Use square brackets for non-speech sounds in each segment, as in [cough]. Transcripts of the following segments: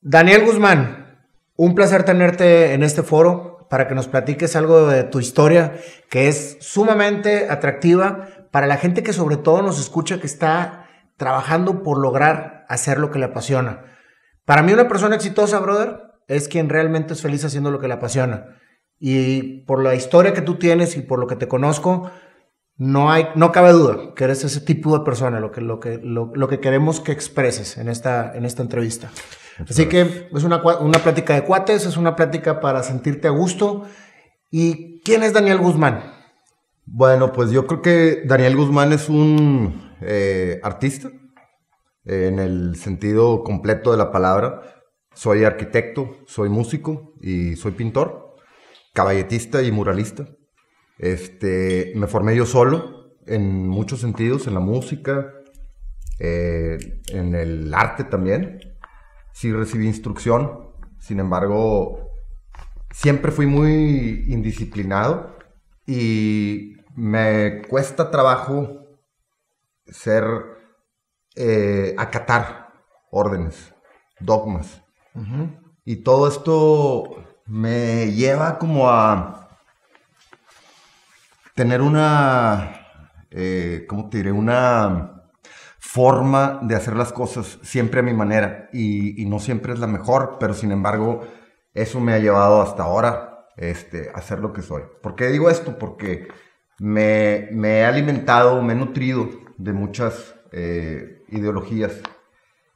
Daniel Guzmán, un placer tenerte en este foro para que nos platiques algo de tu historia que es sumamente atractiva para la gente que sobre todo nos escucha que está trabajando por lograr hacer lo que le apasiona. Para mí una persona exitosa, brother, es quien realmente es feliz haciendo lo que le apasiona. Y por la historia que tú tienes y por lo que te conozco, no, hay, no cabe duda que eres ese tipo de persona, lo que, lo que, lo, que queremos que expreses en esta, en esta entrevista. Así que es una, una plática de cuates, es una plática para sentirte a gusto. ¿Y quién es Daniel Guzmán? Bueno, pues yo creo que Daniel Guzmán es un eh, artista, en el sentido completo de la palabra. Soy arquitecto, soy músico y soy pintor, caballetista y muralista. Este, me formé yo solo en muchos sentidos, en la música, eh, en el arte también. Sí recibí instrucción, sin embargo, siempre fui muy indisciplinado y me cuesta trabajo ser, eh, acatar órdenes, dogmas. Y todo esto me lleva como a tener una, eh, ¿cómo te diré? Una forma de hacer las cosas siempre a mi manera y, no siempre es la mejor, pero sin embargo eso me ha llevado hasta ahora este, a ser lo que soy. ¿Por qué digo esto? Porque me, he alimentado, me he nutrido de muchas eh, ideologías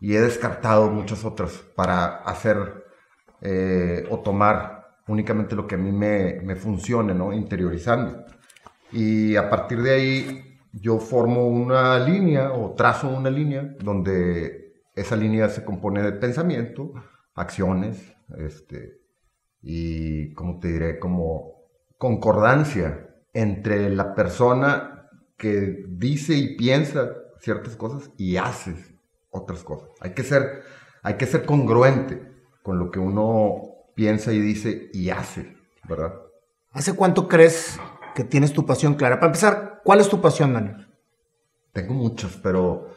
y he descartado muchas otras para hacer eh, o tomar únicamente lo que a mí me, me funcione, ¿no? Interiorizando. Y a partir de ahí yo formo una línea o trazo una línea donde esa línea se compone de pensamiento, acciones, este, y, como te diré, como concordancia entre la persona que dice y piensa ciertas cosas y hace otras cosas. Hay que ser, hay que ser congruente con lo que uno piensa y dice y hace, ¿verdad? ¿Hace cuánto crees que tienes tu pasión clara? Para empezar, ¿cuál es tu pasión, Daniel? Tengo muchas, pero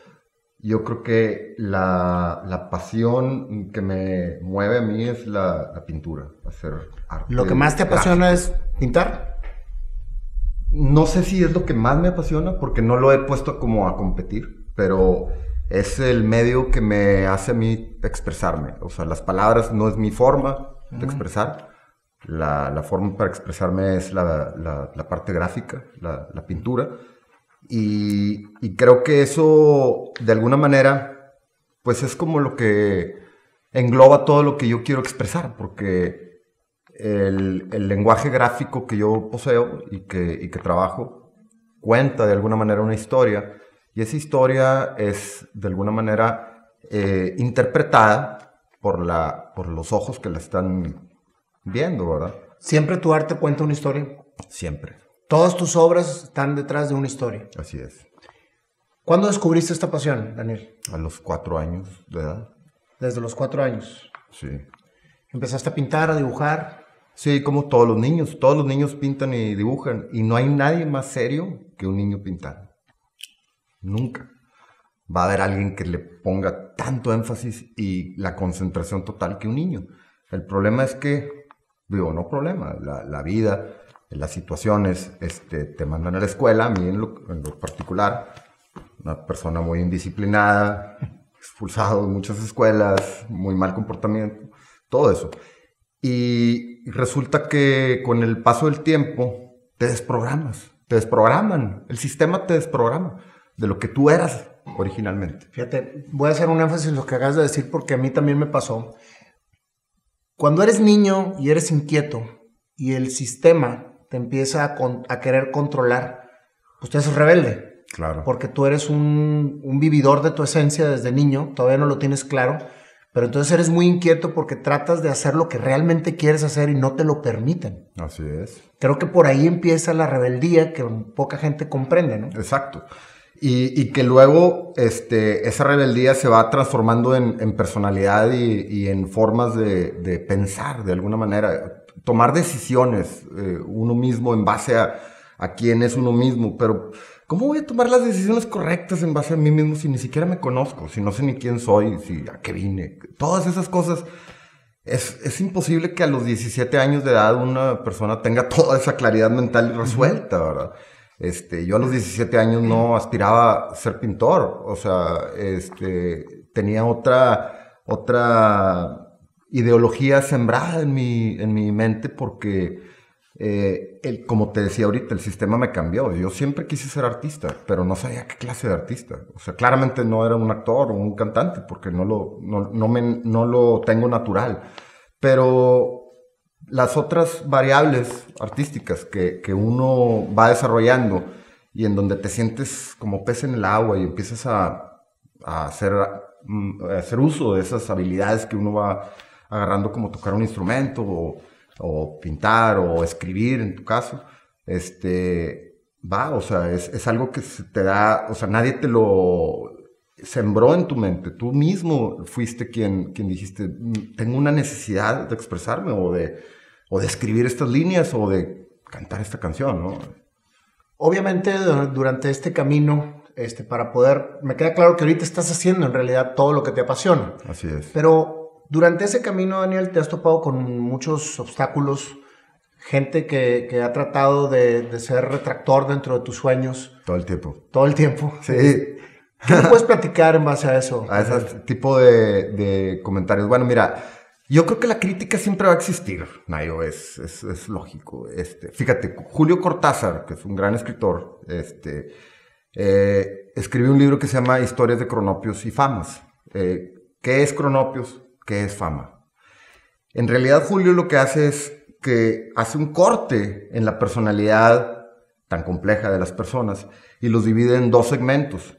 yo creo que la, la pasión que me mueve a mí es la, la pintura, hacer arte. ¿Lo que más te apasiona es pintar? no sé si es lo que más me apasiona porque no lo he puesto como a competir, pero es el medio que me hace a mí expresarme. O sea, las palabras no es mi forma de expresar. La, forma para expresarme es la, parte gráfica, la, pintura. Y, creo que eso, de alguna manera, pues es como lo que engloba todo lo que yo quiero expresar, porque el, lenguaje gráfico que yo poseo y que, trabajo cuenta de alguna manera una historia y esa historia es de alguna manera eh, interpretada por, la, por los ojos que la están viendo, ¿verdad? ¿Siempre tu arte cuenta una historia? Siempre. Todas tus obras están detrás de una historia. Así es. ¿Cuándo descubriste esta pasión, Daniel? A los cuatro años de edad. Desde los cuatro años. Sí. Empezaste a pintar, a dibujar. Sí, como todos los niños. Todos los niños pintan y dibujan. Y no hay nadie más serio que un niño pintando. Nunca. Va a haber alguien que le ponga tanto énfasis y la concentración total que un niño. El problema es que, digo, no problema, la, vida, las situaciones, este, te mandan a la escuela, a mí en lo, en lo particular, una persona muy indisciplinada, [laughs] expulsado de muchas escuelas, muy mal comportamiento, todo eso. Y resulta que con el paso del tiempo te desprogramas, te desprograman, el sistema te desprograma de lo que tú eras originalmente. Fíjate, voy a hacer un énfasis en lo que acabas de decir porque a mí también me pasó. Cuando eres niño y eres inquieto y el sistema te empieza a, querer controlar, pues tú eres rebelde. Claro. Porque tú eres un, un vividor de tu esencia desde niño, todavía no lo tienes claro pero entonces eres muy inquieto porque tratas de hacer lo que realmente quieres hacer y no te lo permiten. Así es. Creo que por ahí empieza la rebeldía que poca gente comprende, ¿no? Exacto. Y, que luego este, esa rebeldía se va transformando en, personalidad y, en formas de, pensar de alguna manera, tomar decisiones eh, uno mismo en base a, a quién es uno mismo, pero ¿cómo voy a tomar las decisiones correctas en base a mí mismo si ni siquiera me conozco, si no sé ni quién soy, si a qué vine? Todas esas cosas. Es, es imposible que a los 17 años de edad una persona tenga toda esa claridad mental resuelta, ¿verdad? Este, yo a los 17 años no aspiraba a ser pintor, o sea, este, tenía otra, otra ideología sembrada en mi, en mi mente porque, eh, el, como te decía ahorita, el sistema me cambió. Yo siempre quise ser artista, pero no sabía qué clase de artista. O sea, claramente no era un actor o un cantante porque no lo, no, no me, no lo tengo natural. Pero las otras variables artísticas que, que, uno va desarrollando y en donde te sientes como pez en el agua y empiezas a, hacer, mm, hacer uso de esas habilidades que uno va agarrando como tocar un instrumento o, pintar o escribir en tu caso, este, va, o sea, es, es algo que te da, o sea, nadie te lo sembró en tu mente. Tú mismo fuiste quien, quien dijiste, mm, tengo una necesidad de expresarme o de, o de escribir estas líneas o de cantar esta canción, ¿no? Obviamente durante este camino, este, para poder, me queda claro que ahorita estás haciendo en realidad todo lo que te apasiona. Así es. Pero durante ese camino, Daniel, te has topado con muchos obstáculos, gente que, que ha tratado de, de, ser retractor dentro de tus sueños. Todo el tiempo. Todo el tiempo. Sí. ¿Qué puedes platicar en base a eso? [laughs] A ese tipo de, de comentarios. Bueno, mira, yo creo que la crítica siempre va a existir, es, es, lógico. Este, fíjate, Julio Cortázar, que es un gran escritor, este, eh, escribió un libro que se llama Historias de Cronopios y Famas. Eh, ¿Qué es Cronopios? ¿Qué es fama? En realidad, Julio lo que hace es que hace un corte en la personalidad tan compleja de las personas y los divide en dos segmentos,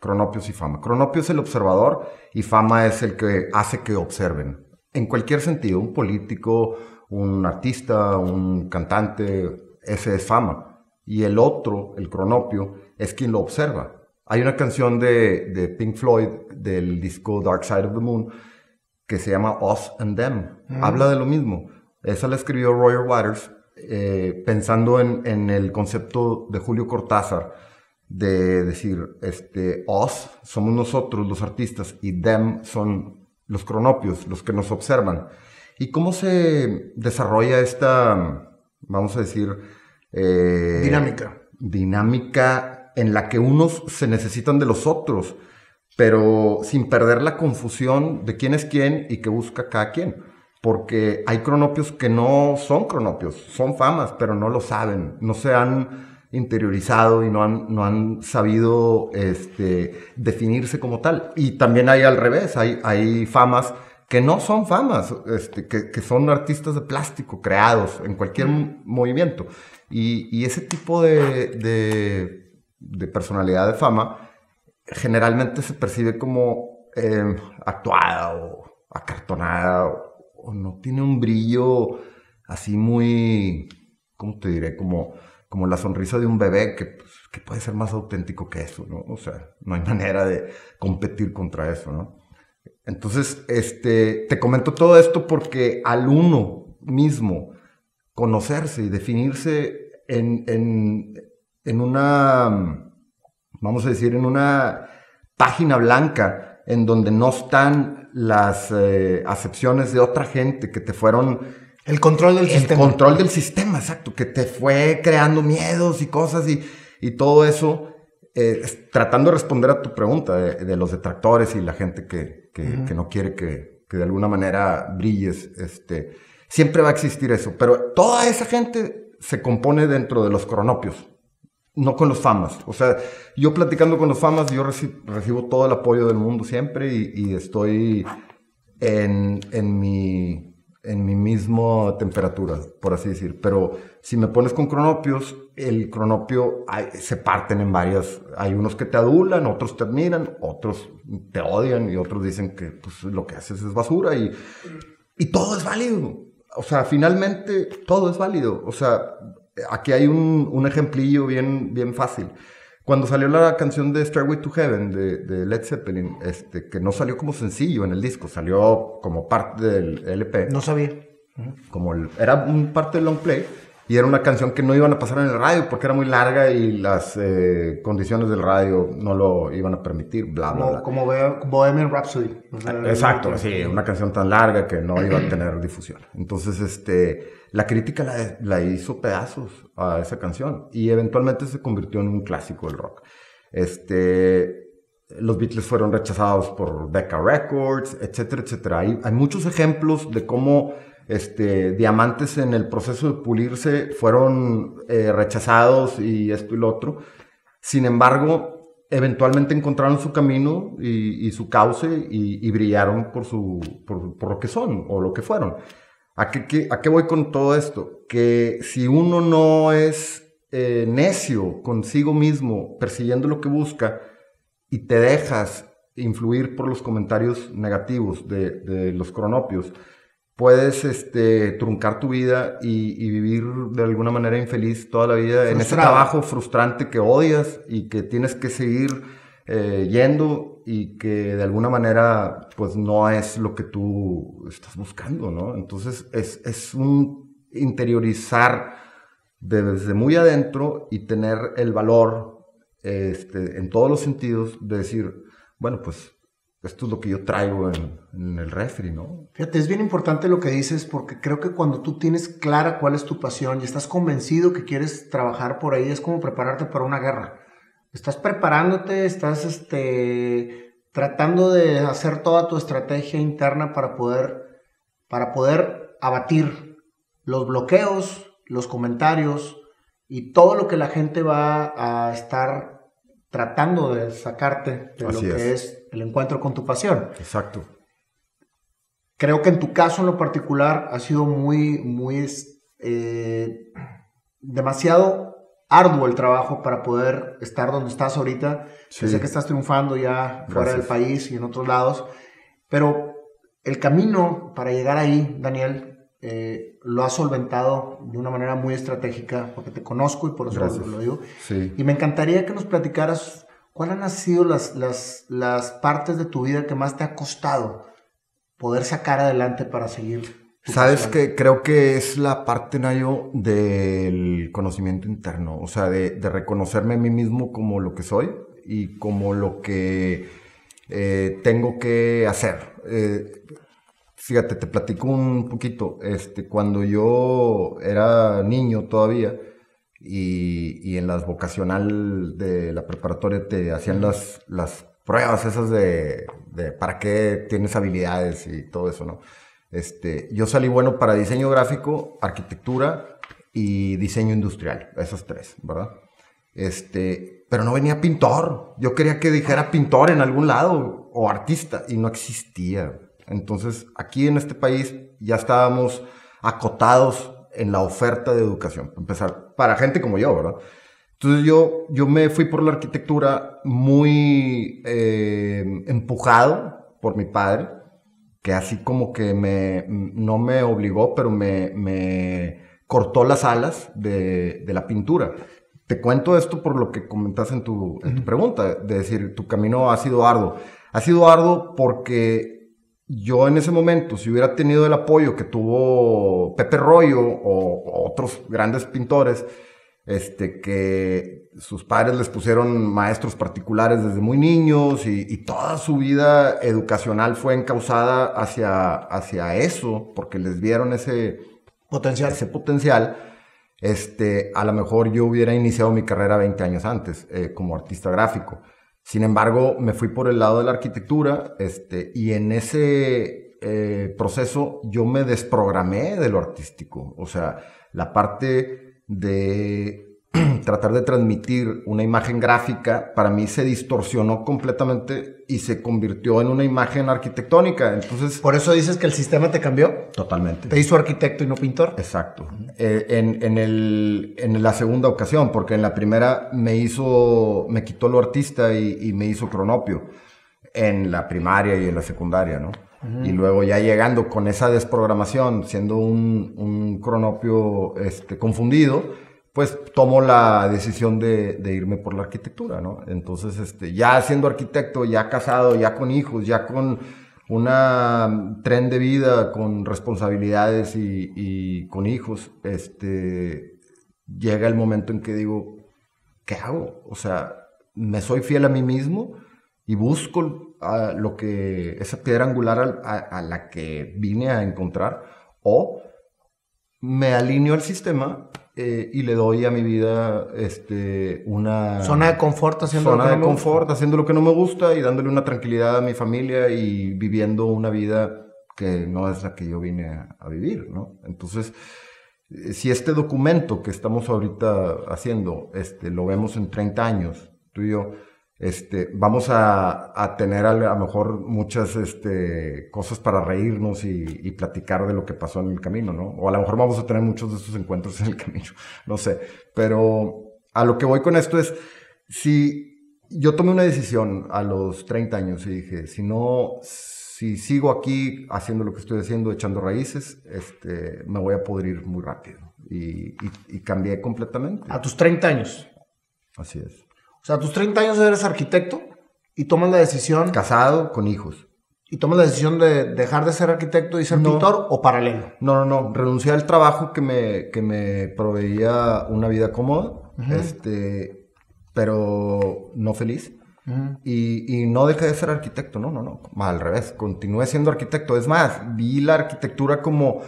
Cronopios y Fama. Cronopio es el observador y Fama es el que hace que observen en cualquier sentido, un político, un artista, un cantante, ese es fama. Y el otro, el cronopio, es quien lo observa. Hay una canción de, de Pink Floyd del disco Dark Side of the Moon que se llama Us and Them. Mm. Habla de lo mismo. Esa la escribió Roger Waters eh, pensando en, en, el concepto de Julio Cortázar de decir, este, us somos nosotros los artistas y them son los cronopios, los que nos observan. ¿Y cómo se desarrolla esta, vamos a decir, eh, dinámica? Dinámica en la que unos se necesitan de los otros, pero sin perder la confusión de quién es quién y qué busca cada quien. Porque hay cronopios que no son cronopios, son famas, pero no lo saben, no se han interiorizado y no han, no han sabido este, definirse como tal. Y también hay al revés, hay, hay famas que no son famas, este, que, que, son artistas de plástico creados en cualquier movimiento. Y, y, ese tipo de, de, de, personalidad de fama generalmente se percibe como eh, actuada o acartonada o, o no tiene un brillo así muy, ¿cómo te diré? Como como la sonrisa de un bebé, que, pues, que, puede ser más auténtico que eso, ¿no? O sea, no hay [laughs] manera de competir contra eso, ¿no? Entonces, este, te comento todo esto porque al uno mismo conocerse y definirse en, en, en una, vamos a decir, en una página blanca en donde no están las eh, acepciones de otra gente que te fueron el control del el sistema. El control del sistema, exacto, que te fue creando miedos y cosas y, y todo eso, eh, tratando de responder a tu pregunta de, de los detractores y la gente que, que, uh -huh. que no quiere que, que, de alguna manera brilles, este, siempre va a existir eso, pero toda esa gente se compone dentro de los cronopios, no con los famas. O sea, yo platicando con los famas, yo recibo, recibo todo el apoyo del mundo siempre y, y estoy en, en mi en mi misma temperatura, por así decir. Pero si me pones con cronopios, el cronopio se parten en varias. Hay unos que te adulan, otros te admiran, otros te odian y otros dicen que pues, lo que haces es basura y, y todo es válido. O sea, finalmente todo es válido. O sea, aquí hay un, un ejemplillo bien, bien fácil. Cuando salió la canción de Stairway to Heaven de, de, Led Zeppelin, este, que no salió como sencillo en el disco, salió como parte del LP. No sabía. Como el, era un parte del long play. Y era una canción que no iban a pasar en el radio porque era muy larga y las eh, condiciones del radio no lo iban a permitir, bla, bla, bla. Como, Bohemian Rhapsody. Exacto, sí, una canción tan larga que no iba a tener difusión. Entonces, este, la crítica la, la hizo pedazos a esa canción y eventualmente se convirtió en un clásico del rock. Este, los Beatles fueron rechazados por Decca Records, etcétera, etcétera. Hay, hay muchos ejemplos de cómo este, diamantes en el proceso de pulirse fueron eh, rechazados y esto y lo otro. Sin embargo, eventualmente encontraron su camino y, su cauce y, brillaron por, su, por, lo que son o lo que fueron. ¿A qué, ¿A qué, voy con todo esto? Que si uno no es eh, necio consigo mismo, persiguiendo lo que busca, y te dejas influir por los comentarios negativos de los cronopios, puedes este, truncar tu vida y, vivir de alguna manera infeliz toda la vida en ese trabajo frustrante que odias y que tienes que seguir eh, yendo y que de alguna manera pues no es lo que tú estás buscando, ¿no? Entonces es, es un interiorizar desde muy adentro y tener el valor este, en todos los sentidos de decir, bueno, pues esto es lo que yo traigo en, el refri, ¿no? Fíjate, es bien importante lo que dices porque creo que cuando tú tienes clara cuál es tu pasión y estás convencido que quieres trabajar por ahí, es como prepararte para una guerra. Estás preparándote, estás este, tratando de hacer toda tu estrategia interna para poder, para poder abatir los bloqueos, los comentarios y todo lo que la gente va a estar tratando de sacarte de lo que es. el encuentro con tu pasión. Exacto. Creo que en tu caso en lo particular ha sido muy, muy, eh, demasiado arduo el trabajo para poder estar donde estás ahorita. Sé que estás triunfando ya fuera del país y en otros lados, pero el camino para llegar ahí, Daniel, eh, lo has solventado de una manera muy estratégica, porque te conozco y por eso lo digo. Y me encantaría que nos platicaras cuáles han sido las, las, las partes de tu vida que más te ha costado poder sacar adelante para seguir. Sabes que creo que es la parte, Nayo, del conocimiento interno, o sea, de, de, reconocerme a mí mismo como lo que soy y como lo que eh, tengo que hacer. Eh, Fíjate, te platico un poquito. Este, cuando yo era niño todavía y, en las vocacional de la preparatoria te hacían las, las pruebas esas de, para qué tienes habilidades y todo eso, ¿no? Este, yo salí bueno para diseño gráfico, arquitectura y diseño industrial, esas tres, ¿verdad? Este, pero no venía pintor. Yo quería que dijera pintor en algún lado o artista y no existía. Entonces, aquí en este país ya estábamos acotados en la oferta de educación, empezar, para gente como yo, ¿verdad? Entonces yo, yo me fui por la arquitectura muy eh, empujado por mi padre, que así como que me, no me obligó, pero me, me cortó las alas de, de, la pintura. Te cuento esto por lo que comentas en tu, en tu pregunta, de decir, tu camino ha sido arduo. Ha sido arduo porque yo en ese momento, si hubiera tenido el apoyo que tuvo Pepe Royo o, otros grandes pintores, este, que sus padres les pusieron maestros particulares desde muy niños y, toda su vida educacional fue encausada hacia, hacia eso, porque les vieron ese potencial. Ese potencial. Este, a lo mejor yo hubiera iniciado mi carrera 20 años antes eh, como artista gráfico. Sin embargo, me fui por el lado de la arquitectura este, y en ese eh, proceso yo me desprogramé de lo artístico. O sea, la parte de [clears throat] tratar de transmitir una imagen gráfica para mí se distorsionó completamente y se convirtió en una imagen arquitectónica. Entonces, por eso dices que el sistema te cambió. Totalmente. Te hizo arquitecto y no pintor. Exacto. Eh, en, en, el, en, la segunda ocasión, porque en la primera me hizo, me quitó lo artista y, me hizo cronopio en la primaria y en la secundaria, ¿no? Y luego ya llegando con esa desprogramación, siendo un, un cronopio este, confundido, pues tomo la decisión de, irme por la arquitectura, ¿no? Entonces, este, ya siendo arquitecto, ya casado, ya con hijos, ya con una tren de vida, con responsabilidades y, con hijos, este, llega el momento en que digo, ¿qué hago? O sea, me soy fiel a mí mismo y busco a lo que esa piedra angular a, la que vine a encontrar o me alineo al sistema eh, y le doy a mi vida este, una... Zona de confort haciendo zona lo que de confort, haciendo lo que no me gusta y dándole una tranquilidad a mi familia y viviendo una vida que no es la que yo vine a, a vivir, ¿no? Entonces, eh, si este documento que estamos ahorita haciendo, este, lo vemos en 30 años, tú y yo, este, vamos a, a tener a lo mejor muchas este, cosas para reírnos y, y, platicar de lo que pasó en el camino, ¿no? O a lo mejor vamos a tener muchos de esos encuentros en el [laughs] camino, no sé. Pero a lo que voy con esto es, si yo tomé una decisión a los 30 años y dije, si no, si sigo aquí haciendo lo que estoy haciendo, echando raíces, este, me voy a pudrir muy rápido. Y, y, y cambié completamente. A tus 30 años. Así es. O sea, a tus 30 años eres arquitecto y tomas la decisión. Casado, con hijos. ¿Y tomas la decisión de dejar de ser arquitecto y ser pintor o paralelo? No, no, no. Renuncié al trabajo que me, que me proveía una vida cómoda, este, pero no feliz. y, y, no dejé de ser arquitecto, no, no, no. Al revés, continué siendo arquitecto. Es más, vi la arquitectura como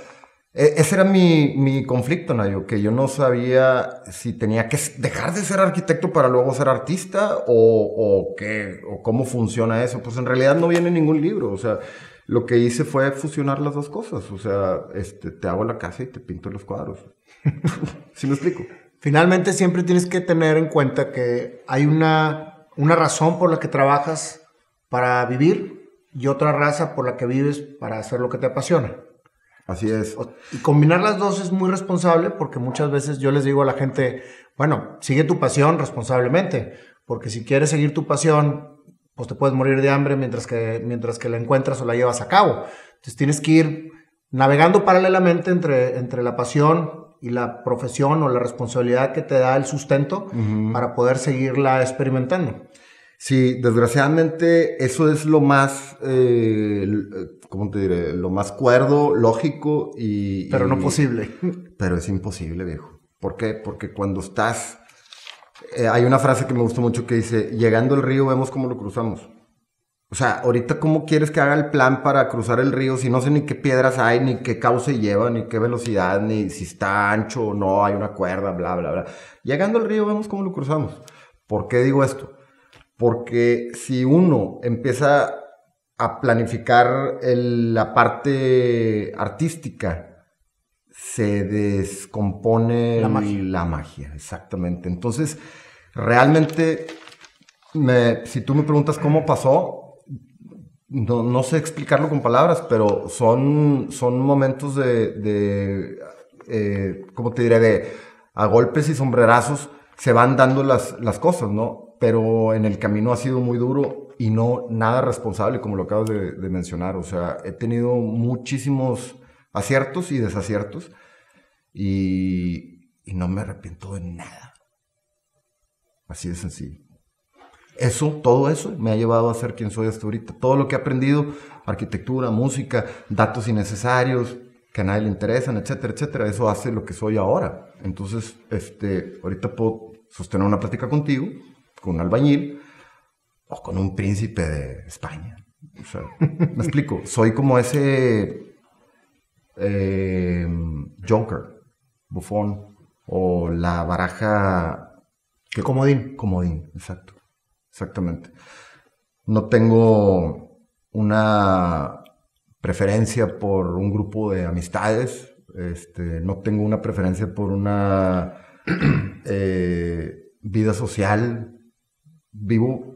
ese era mi, mi conflicto, Nayo, que yo no sabía si tenía que dejar de ser arquitecto para luego ser artista o, o, qué, o cómo funciona eso. Pues en realidad no viene ningún libro, o sea, lo que hice fue fusionar las dos cosas, o sea, este, te hago la casa y te pinto los cuadros. [laughs] ¿Sí me explico? Finalmente siempre tienes que tener en cuenta que hay una, una razón por la que trabajas para vivir y otra raza por la que vives para hacer lo que te apasiona. Así es. Y combinar las dos es muy responsable porque muchas veces yo les digo a la gente, bueno, sigue tu pasión responsablemente, porque si quieres seguir tu pasión, pues te puedes morir de hambre mientras que, mientras que la encuentras o la llevas a cabo. Entonces tienes que ir navegando paralelamente entre, entre la pasión y la profesión o la responsabilidad que te da el sustento para poder seguirla experimentando. Sí, desgraciadamente eso es lo más, eh, ¿cómo te diré? Lo más cuerdo, lógico y... Pero no posible. [laughs] Pero es imposible, viejo. ¿Por qué? Porque cuando estás... Eh, hay una frase que me gustó mucho que dice, llegando al río vemos cómo lo cruzamos. O sea, ahorita cómo quieres que haga el plan para cruzar el río si no sé ni qué piedras hay, ni qué cauce lleva, ni qué velocidad, ni si está ancho o no, hay una cuerda, bla, bla, bla. Llegando al río vemos cómo lo cruzamos. ¿Por qué digo esto? Porque si uno empieza a planificar la parte artística, se descompone la magia. exactamente. Entonces, realmente, si tú me preguntas cómo pasó, no, sé explicarlo con palabras, pero son, son momentos de, de eh, ¿cómo te diré? De a golpes y sombrerazos se van dando las, las cosas, ¿no? Pero en el camino ha sido muy duro y no nada responsable, como lo acabas de, mencionar. O sea, he tenido muchísimos aciertos y desaciertos y, y no me arrepiento de nada. Así de sencillo. Eso, todo eso me ha llevado a ser quien soy hasta ahorita. Todo lo que he aprendido, arquitectura, música, datos innecesarios, que a nadie le interesan, etcétera, etcétera, eso hace lo que soy ahora. Entonces, este, ahorita puedo sostener una plática contigo, con un albañil, o con un príncipe de España. O sea, me explico, soy como ese eh, Joker, bufón, o la baraja... Que, comodín. Comodín, exacto. Exactamente. No tengo una preferencia por un grupo de amistades, este, no tengo una preferencia por una [clears throat] eh, vida social. Vivo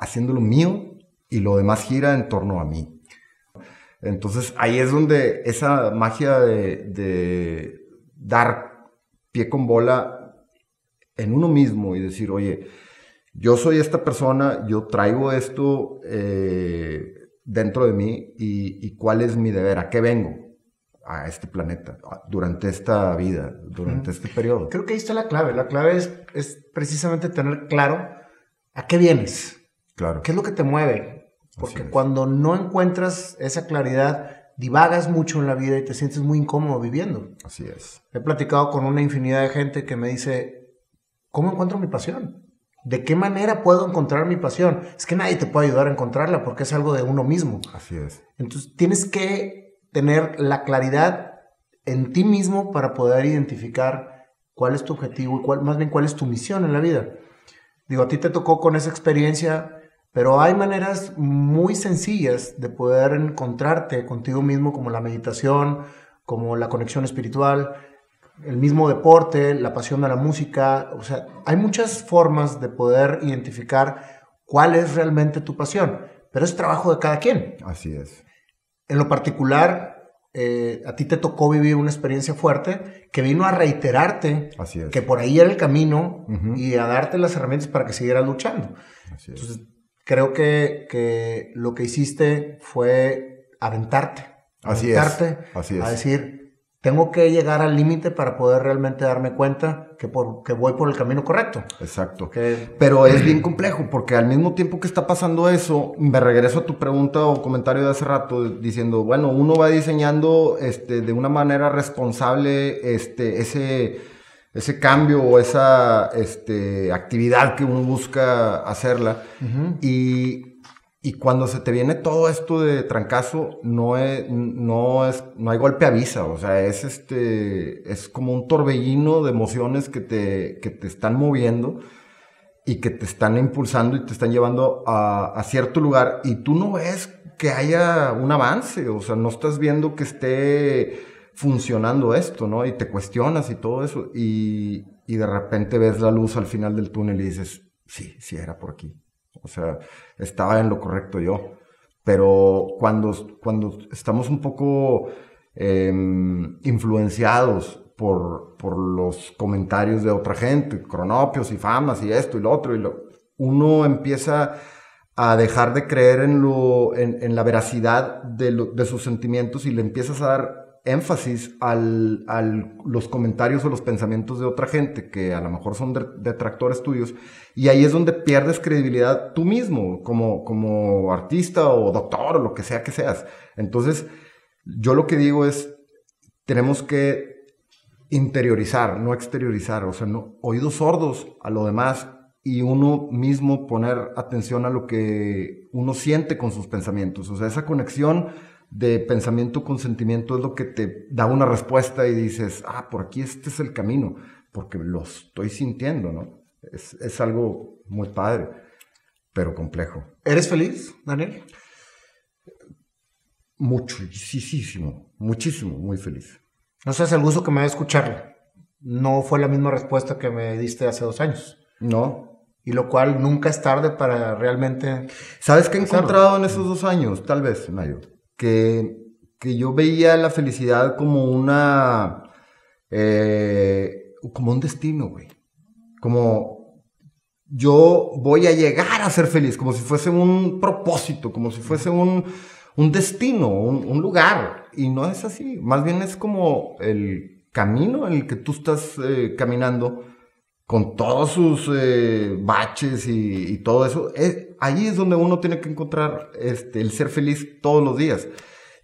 haciendo lo mío y lo demás gira en torno a mí. Entonces ahí es donde esa magia de, dar pie con bola en uno mismo y decir, oye, yo soy esta persona, yo traigo esto eh, dentro de mí y, y, cuál es mi deber, a qué vengo a este planeta durante esta vida, durante este periodo. Creo que ahí está la clave. La clave es, es precisamente tener claro a qué vienes. Claro. ¿Qué es lo que te mueve? Porque cuando no encuentras esa claridad, divagas mucho en la vida y te sientes muy incómodo viviendo. Así es. He platicado con una infinidad de gente que me dice, ¿cómo encuentro mi pasión? ¿De qué manera puedo encontrar mi pasión? Es que nadie te puede ayudar a encontrarla porque es algo de uno mismo. Así es. Entonces tienes que tener la claridad en ti mismo para poder identificar cuál es tu objetivo y cuál, más bien cuál es tu misión en la vida. Digo, a ti te tocó con esa experiencia pero hay maneras muy sencillas de poder encontrarte contigo mismo, como la meditación, como la conexión espiritual, el mismo deporte, la pasión de la música. O sea, hay muchas formas de poder identificar cuál es realmente tu pasión, pero es trabajo de cada quien. Así es. En lo particular, eh, a ti te tocó vivir una experiencia fuerte que vino a reiterarte Así es. que por ahí era el camino y a darte las herramientas para que siguieras luchando. Así es. Entonces, creo que, que lo que hiciste fue aventarte. Así es, aventarte así es. A decir, tengo que llegar al límite para poder realmente darme cuenta que, por, que voy por el camino correcto. Exacto. Que, Pero es bien complejo porque al mismo tiempo que está pasando eso, me regreso a tu pregunta o comentario de hace rato diciendo, bueno, uno va diseñando este, de una manera responsable este, ese, ese cambio o esa este, actividad que uno busca hacerla. y, y cuando se te viene todo esto de trancazo, no es, no es, no hay golpe avisa, o sea, es este, es como un torbellino de emociones que te, que te están moviendo y que te están impulsando y te están llevando a, a cierto lugar. Y tú no ves que haya un avance, o sea, no estás viendo que esté funcionando esto, ¿no? Y te cuestionas y todo eso y, y de repente ves la luz al final del túnel y dices, sí, sí era por aquí. O sea, estaba en lo correcto yo. Pero cuando, cuando estamos un poco eh, influenciados por, por los comentarios de otra gente, cronopios y famas y esto y lo otro, y lo, uno empieza a dejar de creer en, lo, en, la veracidad de, de, sus sentimientos y le empiezas a dar énfasis a al, los comentarios o los pensamientos de otra gente que a lo mejor son de, detractores tuyos y ahí es donde pierdes credibilidad tú mismo como, como artista o doctor o lo que sea que seas. Entonces, yo lo que digo es, tenemos que interiorizar, no exteriorizar, o sea, no, oídos sordos a lo demás y uno mismo poner atención a lo que uno siente con sus pensamientos, o sea, esa conexión de pensamiento con sentimiento es lo que te da una respuesta y dices, ah, por aquí este es el camino, porque lo estoy sintiendo, ¿no? Es, es algo muy padre, pero complejo. ¿Eres feliz, Daniel? Muchísimo, muchísimo, muy feliz. No sé, es el gusto que me da escucharlo. No fue la misma respuesta que me diste hace dos años. No. Y lo cual nunca es tarde para realmente. ¿Sabes qué he encontrado en esos dos años? Tal vez, Nayo. Que, que yo veía la felicidad como una. Eh, como un destino, güey. Como yo voy a llegar a ser feliz, como si fuese un propósito, como si fuese un, un destino, un, lugar. Y no es así. Más bien es como el camino en el que tú estás eh, caminando con todos sus eh, baches y, y, todo eso. Es, ahí es donde uno tiene que encontrar este, el ser feliz todos los días.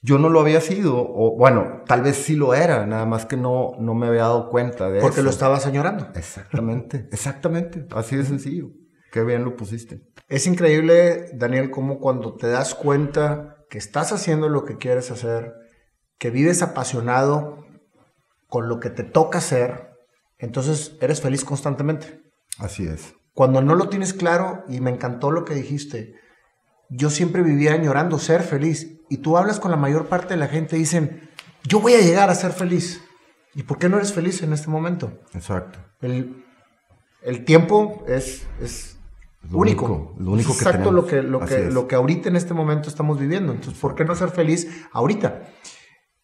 Yo no lo había sido, o bueno, tal vez sí lo era, nada más que no, no me había dado cuenta de Porque eso. lo estabas añorando. Exactamente, [laughs] exactamente. Así de sencillo. Qué bien lo pusiste. Es increíble, Daniel, cómo cuando te das cuenta que estás haciendo lo que quieres hacer, que vives apasionado con lo que te toca hacer, entonces eres feliz constantemente. Así es. Cuando no lo tienes claro, y me encantó lo que dijiste, yo siempre vivía añorando ser feliz. Y tú hablas con la mayor parte de la gente y dicen, yo voy a llegar a ser feliz. ¿Y por qué no eres feliz en este momento? Exacto. El, el tiempo es, es lo único. único. Lo único es que exacto tenemos. lo que, lo, Así que, es. lo que ahorita en este momento estamos viviendo. Entonces, ¿por qué no ser feliz ahorita?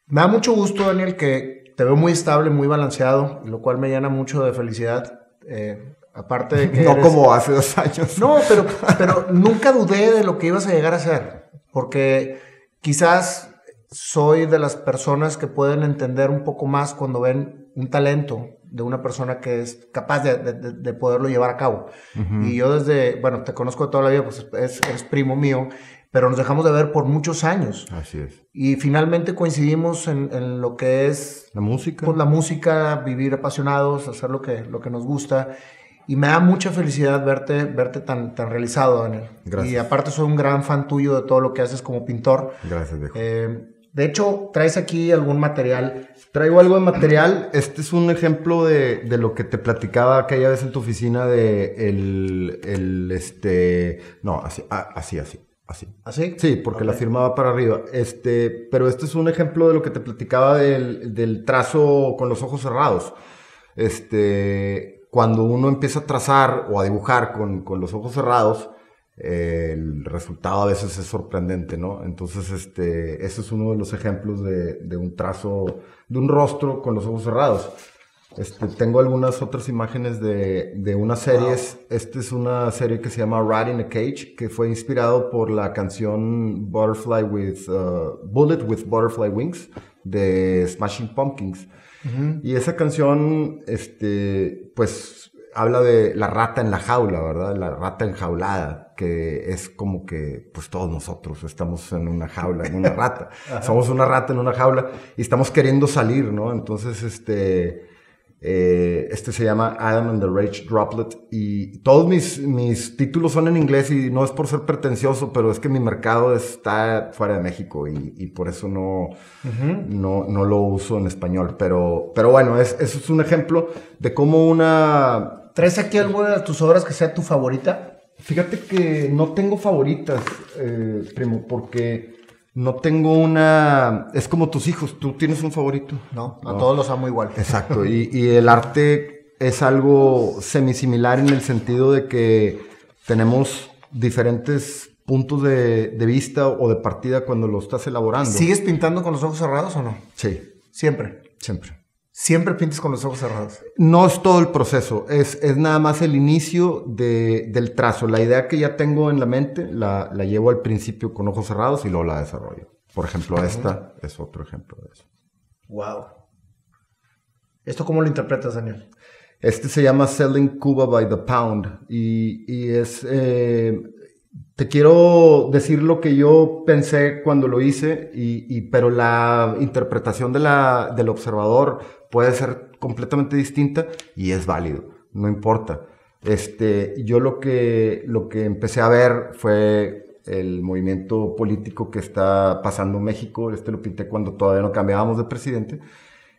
Me da mucho gusto, Daniel, que te veo muy estable, muy balanceado, lo cual me llena mucho de felicidad. Eh, aparte de que. No eres- como hace dos años. No, pero, pero nunca dudé de lo que ibas a llegar a ser. Porque quizás soy de las personas que pueden entender un poco más cuando ven un talento de una persona que es capaz de, de- de poderlo llevar a cabo. Y yo desde, bueno, te conozco de toda la vida, pues es, es primo mío, pero nos dejamos de ver por muchos años. Así es. Y finalmente coincidimos en, en lo que es La música. pues, la música, vivir apasionados, hacer lo que, lo que nos gusta. Y me da mucha felicidad verte, verte tan, tan realizado, Daniel. Gracias. Y aparte soy un gran fan tuyo de todo lo que haces como pintor. Gracias, viejo. Eh, de hecho, traes aquí algún material. Traigo algo de material. [clears throat] Este es un ejemplo de, de lo que te platicaba aquella vez en tu oficina de el, el este, no, así, ah, así, así, así. ¿Así? Sí, porque la firmaba para arriba. Este, pero este es un ejemplo de lo que te platicaba del, del trazo con los ojos cerrados. Este, cuando uno empieza a trazar o a dibujar con, con los ojos cerrados, eh, el resultado a veces es sorprendente, ¿no? Entonces, este, ese es uno de los ejemplos de, de un trazo, de un rostro con los ojos cerrados. Este, tengo algunas otras imágenes de, de unas series. Esta es una serie que se llama Rat in a Cage, que fue inspirado por la canción Butterfly with, uh, Bullet with Butterfly Wings de Smashing Pumpkins. Y esa canción, este, pues, habla de la rata en la jaula, ¿verdad? La rata enjaulada, que es como que, pues, todos nosotros estamos en una jaula, en una [laughs] rata. Somos una rata en una jaula y estamos queriendo salir, ¿no? Entonces, este, eh, este se llama Adam and the Rage Droplet y todos mis, mis títulos son en inglés y no es por ser pretencioso, pero es que mi mercado está fuera de México y, y por eso no, no, no lo uso en español. Pero, pero bueno, es, eso es un ejemplo de cómo una... ¿Traes aquí alguna de tus obras que sea tu favorita? Fíjate que no tengo favoritas, eh, primo, porque no tengo una... Es como tus hijos, tú tienes un favorito. No, a No. todos los amo igual. Exacto, y, [laughs] y el arte es algo semisimilar en el sentido de que tenemos diferentes puntos de, de vista o de partida cuando lo estás elaborando. ¿Sigues pintando con los ojos cerrados o no? Sí, Siempre. siempre. Siempre pintas con los ojos cerrados. No es todo el proceso, es, es nada más el inicio de- del trazo. La idea que ya tengo en la mente la, la llevo al principio con ojos cerrados y luego la desarrollo. Por ejemplo, esta es otro ejemplo de eso. Wow. ¿Esto cómo lo interpretas, Daniel? Este se llama Selling Cuba by the Pound y, y es... eh, te quiero decir lo que yo pensé cuando lo hice, y, y- pero la interpretación de la, del observador puede ser completamente distinta y es válido, no importa. Este, yo lo que, lo que empecé a ver fue el movimiento político que está pasando en México. Este lo pinté cuando todavía no cambiábamos de presidente.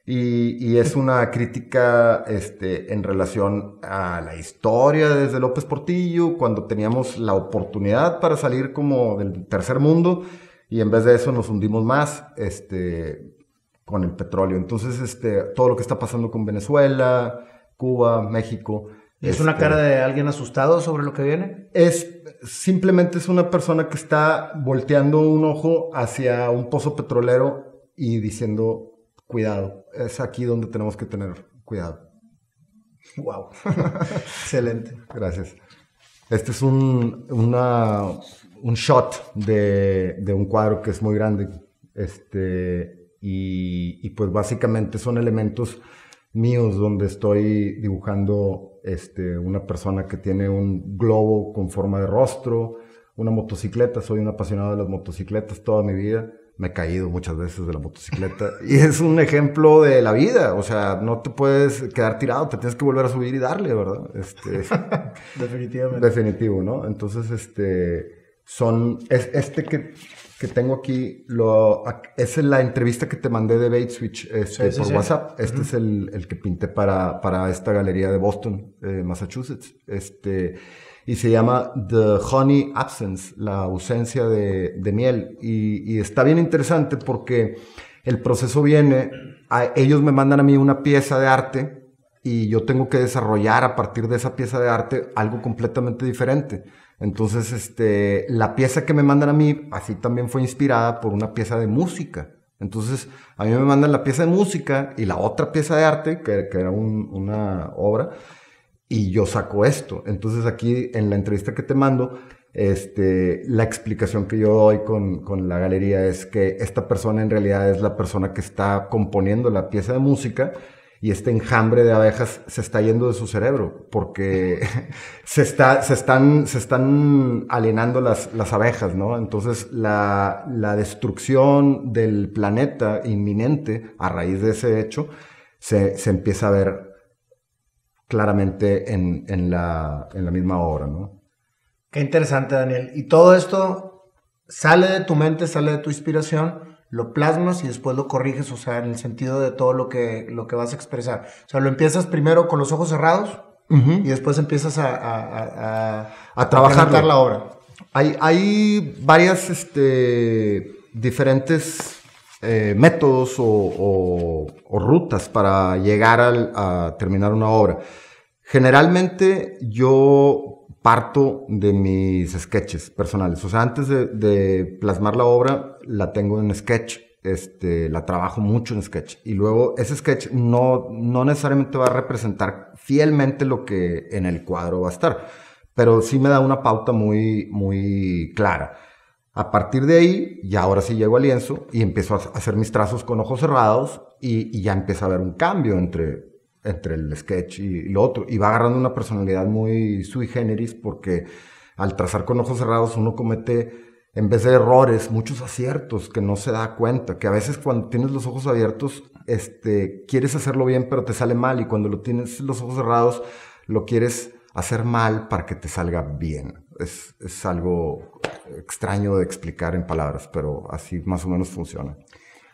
Y, y es una crítica este, en relación a la historia desde López Portillo, cuando teníamos la oportunidad para salir como del tercer mundo y en vez de eso nos hundimos más este, con el petróleo. Entonces, este, todo lo que está pasando con Venezuela, Cuba, México. ¿Es una este, cara de alguien asustado sobre lo que viene? es simplemente es una persona que está volteando un ojo hacia un pozo petrolero y diciendo, cuidado, es aquí donde tenemos que tener cuidado. Wow. [laughs] Excelente. Gracias. Este es un, una- un shot de, de un cuadro que es muy grande. Este, y, y pues básicamente son elementos míos donde estoy dibujando este, una persona que tiene un globo con forma de rostro, una motocicleta. Soy un apasionado de las motocicletas toda mi vida. Me he caído muchas veces de la motocicleta [laughs] y es un ejemplo de la vida. O sea, no te puedes quedar tirado, te tienes que volver a subir y darle, ¿verdad? Este, [laughs] Definitivamente. Definitivo, ¿no? Entonces, este, son, es, este que, que tengo aquí, lo, es la entrevista que te mandé de Bait Switch este, Sí, sí, por sí. WhatsApp. Este es el, el que pinté para, para esta galería de Boston, eh, Massachusetts. Este, y se llama The Honey Absence, la ausencia de, de miel. Y, y está bien interesante porque el proceso viene, a- ellos me mandan a mí una pieza de arte y yo tengo que desarrollar a partir de esa pieza de arte algo completamente diferente. Entonces, este, la pieza que me mandan a mí, así también fue inspirada por una pieza de música. Entonces, a mí me mandan la pieza de música y la otra pieza de arte, que, que era un- una obra, y yo saco esto. Entonces, aquí en la entrevista que te mando, este, la explicación que yo doy con, con la galería es que esta persona en realidad es la persona que está componiendo la pieza de música y este enjambre de abejas se está yendo de su cerebro porque [laughs] se, está, se, están, se están alienando las, las abejas, ¿no? Entonces la, la, destrucción del planeta inminente a raíz de ese hecho se, se empieza a ver claramente en, en, la, en la misma obra, ¿no? Qué interesante, Daniel. Y todo esto sale de tu mente, sale de tu inspiración lo plasmas y después lo corriges, o sea, en el sentido de todo lo que, lo que vas a expresar. O sea, lo empiezas primero con los ojos cerrados y después empiezas a, a, a, trabajar la obra. Hay, hay varias este, diferentes eh, métodos o, o, rutas para llegar a terminar una obra. Generalmente yo parto de mis sketches personales. O sea, antes de, plasmar la obra, la tengo en sketch. Este, la trabajo mucho en sketch. Y luego ese sketch no, no necesariamente va a representar fielmente lo que en el cuadro va a estar. Pero sí me da una pauta muy, muy clara. A partir de ahí, ya ahora sí llego al lienzo y empiezo a hacer mis trazos con ojos cerrados y, y ya empieza a haber un cambio entre entre el sketch y, lo otro. Y va agarrando una personalidad muy sui generis porque al trazar con ojos cerrados uno comete, en vez de errores, muchos aciertos que no se da cuenta. Que a veces cuando tienes los ojos abiertos, este, quieres hacerlo bien pero te sale mal. Y cuando lo tienes los ojos cerrados, lo quieres hacer mal para que te salga bien. Es, es algo extraño de explicar en palabras, pero así más o menos funciona.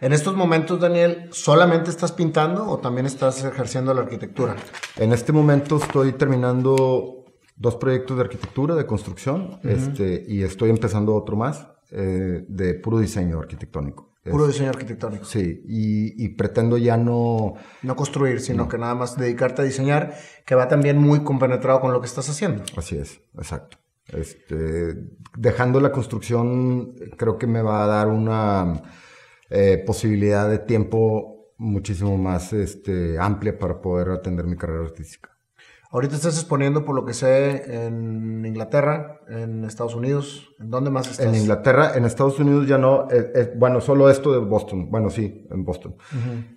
En estos momentos, Daniel, ¿solamente estás pintando o también estás ejerciendo la arquitectura? En este momento estoy terminando dos proyectos de arquitectura, de construcción, este, y estoy empezando otro más eh, de puro diseño arquitectónico. Puro diseño arquitectónico. Sí, y, pretendo ya no... No construir, sino que nada más dedicarte a diseñar, que va también muy compenetrado con lo que estás haciendo. Así es, exacto. Este, dejando la construcción, creo que me va a dar una eh, posibilidad de tiempo muchísimo más este, amplia para poder atender mi carrera artística. Ahorita estás exponiendo, por lo que sé, en Inglaterra, en Estados Unidos. ¿En dónde más estás? En Inglaterra, en Estados Unidos ya no. Eh, eh, bueno, solo esto de Boston. Bueno, sí, en Boston.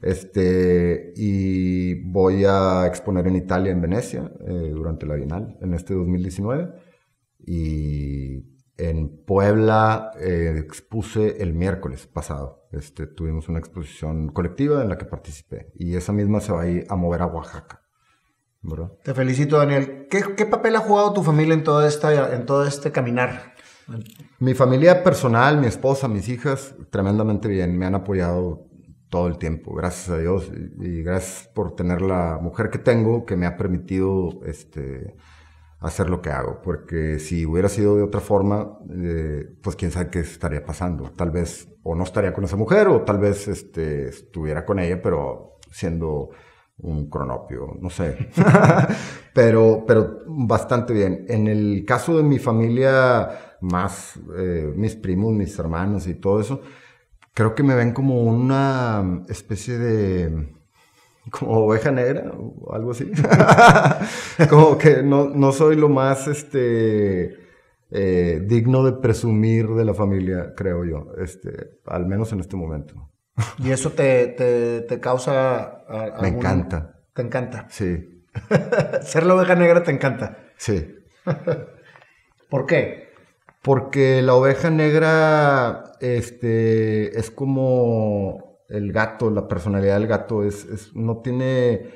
Este, y voy a exponer en Italia, en Venecia, durante la Bienal, en este 2019. Y en Puebla expuse el miércoles pasado. Este, tuvimos una exposición colectiva en la que participé y esa misma se va a ir a mover a Oaxaca. Te felicito, Daniel. ¿Qué, papel ha jugado tu familia en todo, esta, en todo este caminar? Mi familia personal, mi esposa, mis hijas, tremendamente bien. Me han apoyado todo el tiempo, gracias a Dios. Y, gracias por tener la mujer que tengo que me ha permitido este, hacer lo que hago. Porque si hubiera sido de otra forma, eh, pues quién sabe qué estaría pasando. Tal vez o no estaría con esa mujer o tal vez este, estuviera con ella, pero siendo un cronopio, no sé. [laughs] pero, pero bastante bien. En el caso de mi familia, más eh, mis primos, mis hermanos y todo eso, creo que me ven como una especie de como oveja negra o algo así. [laughs] como que no, no soy lo más este eh, digno de presumir de la familia, creo yo, este, al menos en este momento. ¿Y eso te, te, causa... Me encanta. ¿Te encanta? Sí. [laughs] Ser la oveja negra te encanta. Sí. [laughs] ¿Por qué? Porque la oveja negra este, es como el gato, la personalidad del gato, es, es no tiene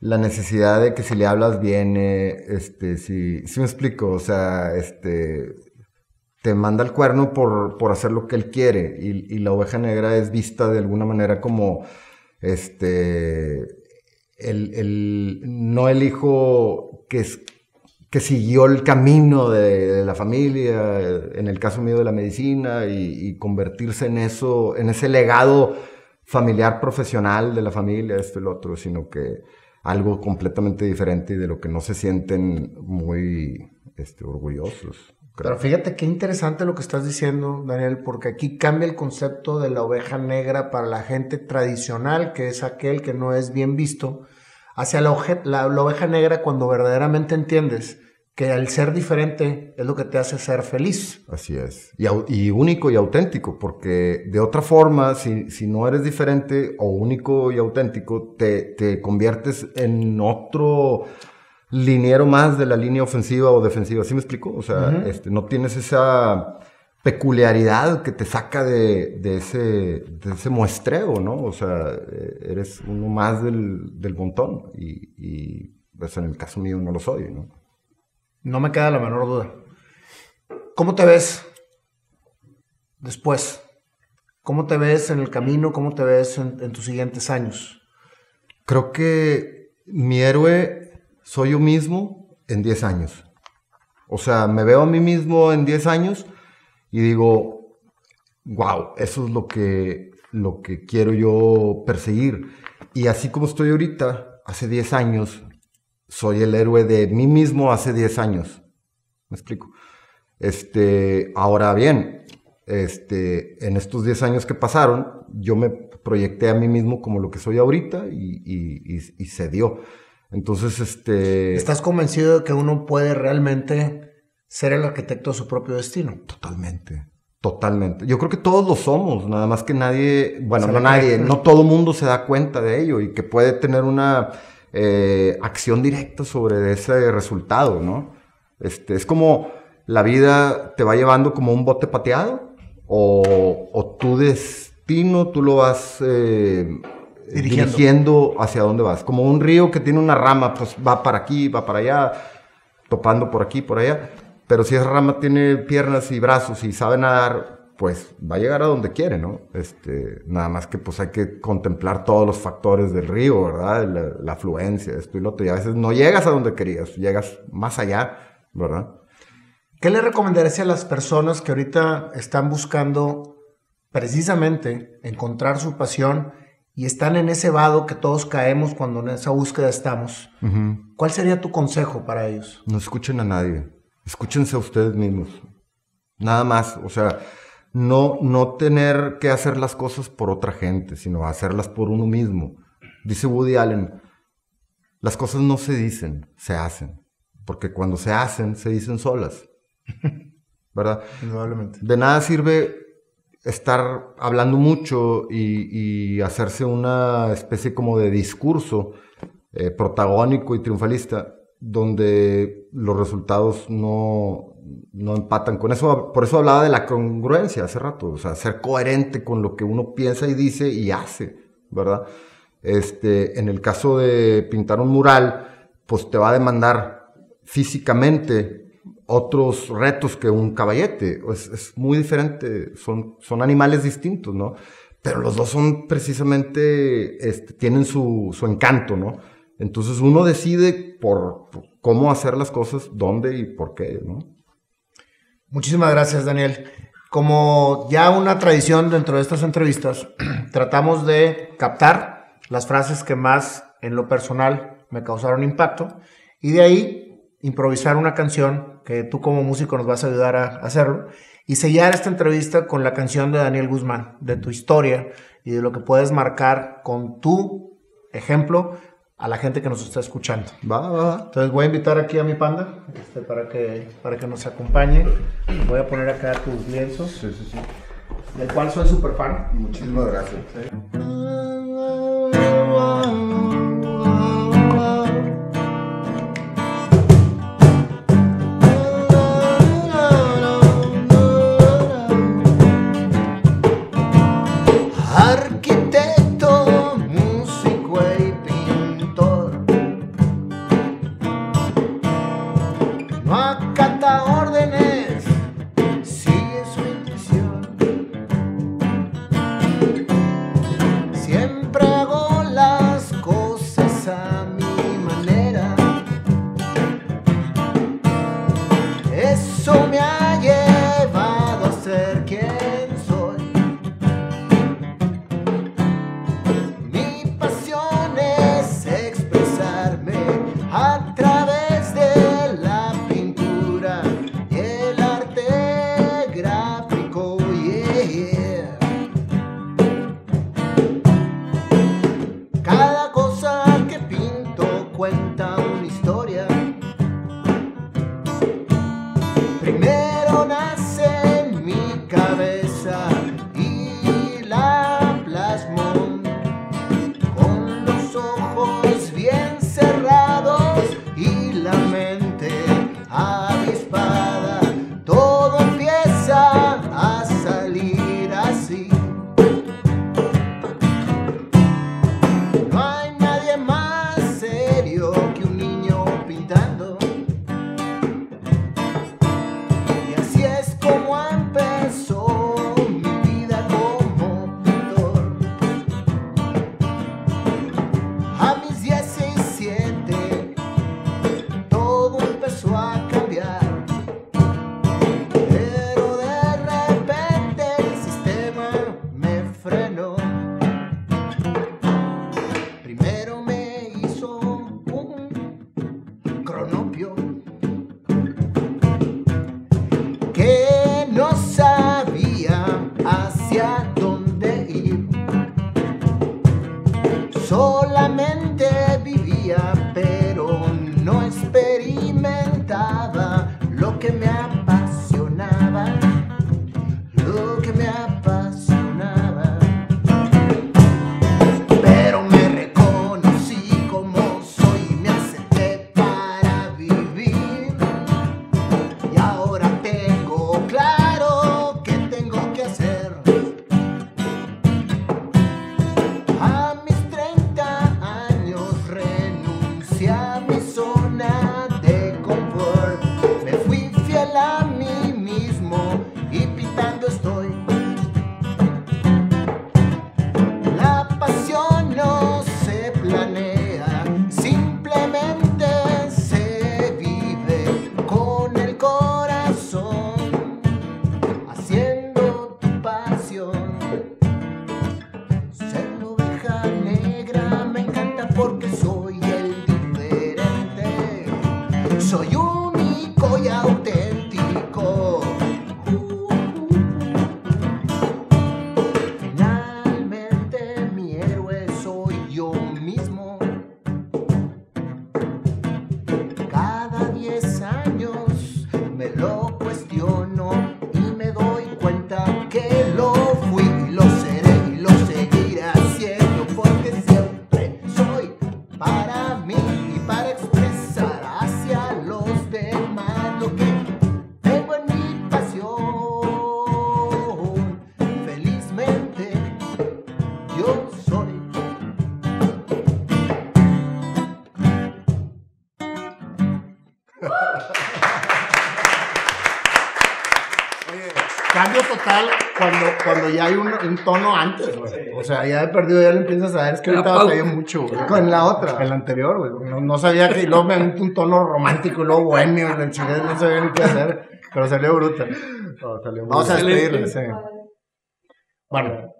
la necesidad de que si le hablas viene, este, si, si me explico, o sea, este, te manda el cuerno por, por hacer lo que él quiere y, y, la oveja negra es vista de alguna manera como, este, el, el no el hijo que, es, que siguió el camino de, la familia, en el caso mío de la medicina, y, convertirse en eso, en ese legado familiar profesional de la familia, esto y lo otro, sino que algo completamente diferente y de lo que no se sienten muy este, orgullosos. Pero fíjate qué interesante lo que estás diciendo, Daniel, porque aquí cambia el concepto de la oveja negra para la gente tradicional, que es aquel que no es bien visto, hacia la, la, oveja negra cuando verdaderamente entiendes que al ser diferente es lo que te hace ser feliz. Así es. Y, único y auténtico, porque de otra forma, si, si, no eres diferente o único y auténtico, te, te conviertes en otro liniero más de la línea ofensiva o defensiva. ¿Sí me explico? O sea, este, no tienes esa peculiaridad que te saca de, de, ese, de ese muestreo, ¿no? O sea, eh, eres uno más del, del montón y, y pues en el caso mío no lo soy, ¿no? No me queda la menor duda. ¿Cómo te ves después? ¿Cómo te ves en el camino? ¿Cómo te ves en, tus siguientes años? Creo que mi héroe soy yo mismo en 10 años. O sea, me veo a mí mismo en 10 años y digo, wow, eso es lo que, lo que quiero yo perseguir. Y así como estoy ahorita, hace 10 años, soy el héroe de mí mismo hace 10 años. ¿Me explico? Este, ahora bien, este, en estos 10 años que pasaron, yo me proyecté a mí mismo como lo que soy ahorita y, y, se dio. Entonces, este... ¿Estás convencido de que uno puede realmente ser el arquitecto de su propio destino? Totalmente. Totalmente. Yo creo que todos lo somos, nada más que nadie, bueno, no nadie, no todo mundo se da cuenta de ello y que puede tener una eh, acción directa sobre ese resultado, ¿no? Este, es como la vida te va llevando como un bote pateado o, tu destino tú lo vas eh, dirigiendo. hacia dónde vas. Como un río que tiene una rama, pues va para aquí, va para allá, topando por aquí, por allá. Pero si esa rama tiene piernas y brazos y sabe nadar, pues va a llegar a donde quiere, ¿no? Este, nada más que pues hay que contemplar todos los factores del río, ¿verdad? La, afluencia, esto y lo otro. Y a veces no llegas a donde querías, llegas más allá, ¿verdad? ¿Qué le recomendarías a las personas que ahorita están buscando precisamente encontrar su pasión y están en ese vado que todos caemos cuando en esa búsqueda estamos? ¿Cuál sería tu consejo para ellos? No escuchen a nadie, escúchense a ustedes mismos. Nada más, o sea, no, no tener que hacer las cosas por otra gente, sino hacerlas por uno mismo. Dice Woody Allen, las cosas no se dicen, se hacen. Porque cuando se hacen, se dicen solas. [laughs] ¿Verdad? Indudablemente. De nada sirve estar hablando mucho y, hacerse una especie como de discurso eh, protagónico y triunfalista donde los resultados no, no empatan con eso. Por eso hablaba de la congruencia hace rato, o sea, ser coherente con lo que uno piensa y dice y hace, ¿verdad? Este, en el caso de pintar un mural, pues te va a demandar físicamente otros retos que un caballete. Es, muy diferente, son, son animales distintos, ¿no? Pero los dos son precisamente, este, tienen su, su encanto, ¿no? Entonces uno decide por cómo hacer las cosas, dónde y por qué, ¿no? Muchísimas gracias, Daniel. Como ya una tradición dentro de estas entrevistas, [clears throat] tratamos de captar las frases que más en lo personal me causaron impacto y de ahí improvisar una canción que tú como músico nos vas a ayudar a hacerlo y sellar esta entrevista con la canción de Daniel Guzmán, de tu historia y de lo que puedes marcar con tu ejemplo a la gente que nos está escuchando. Va, va, va. Entonces voy a invitar aquí a mi panda este, para, que, para que nos acompañe. Voy a poner acá tus lienzos. Sí, sí, sí. Del cual soy súper fan. Muchísimas gracias. Siempre 在里 Cambio total cuando, cuando ya hay un, un tono antes, güey. O sea, ya he perdido, ya lo empiezas a ver. Es que ahorita batallé mucho, güey. Con la otra. En la anterior, güey. No, no sabía que. Y luego me aventé un tono romántico y luego bohemio. Chingado, no sabía ni qué hacer. Pero salió bruta. No, salió muy Vamos a despedirle, sí. Bueno.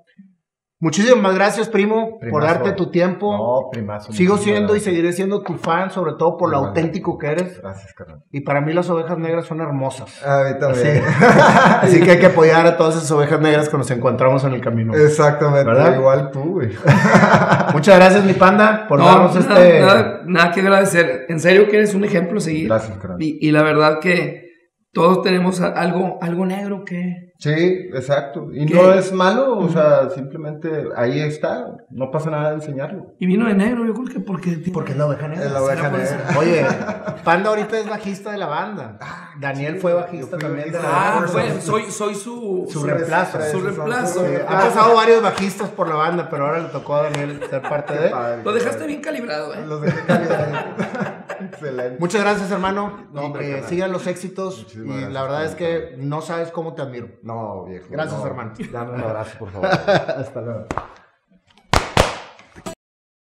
Muchísimas gracias, primo, por darte tu tiempo. No, primazo. Sigo siendo y seguiré siendo tu fan, sobre todo por lo auténtico que eres. Gracias, carnal. Y para mí las ovejas negras son hermosas. A mí también. [laughs] Así que hay que apoyar a todas esas ovejas negras que nos encontramos en el camino. Exactamente. ¿Verdad? Igual tú, güey. [laughs] Muchas gracias, mi panda, por No, darnos nada, este. nada, nada que agradecer. En serio que eres un ejemplo a seguir. Gracias, carnal. Y, y la verdad que todos tenemos algo, algo negro que... Sí, exacto. Y ¿Qué? no es malo, o sea, simplemente ahí está. No pasa nada de enseñarlo. Y vino de negro, yo creo que porque... Porque es la oveja negra. Es la oveja ¿Será por negra. Oye, Panda ahorita es bajista de la banda. Daniel fue bajista también de la Ah, banda. pues soy, soy su... Su reemplazo. Su reemplazo. Eh, Han pasado varios bajistas por la banda, pero ahora le tocó a Daniel ser parte de. Padre, Lo dejaste padre. bien calibrado, ¿eh? Los dejé calidad. [laughs] Excelente. Muchas gracias, hermano. No, carnal. sigan los éxitos. Muchísimas y gracias, la verdad es que no sabes cómo te admiro. No, viejo. Gracias, no. hermano. Dame un abrazo, por favor. [laughs] Hasta luego.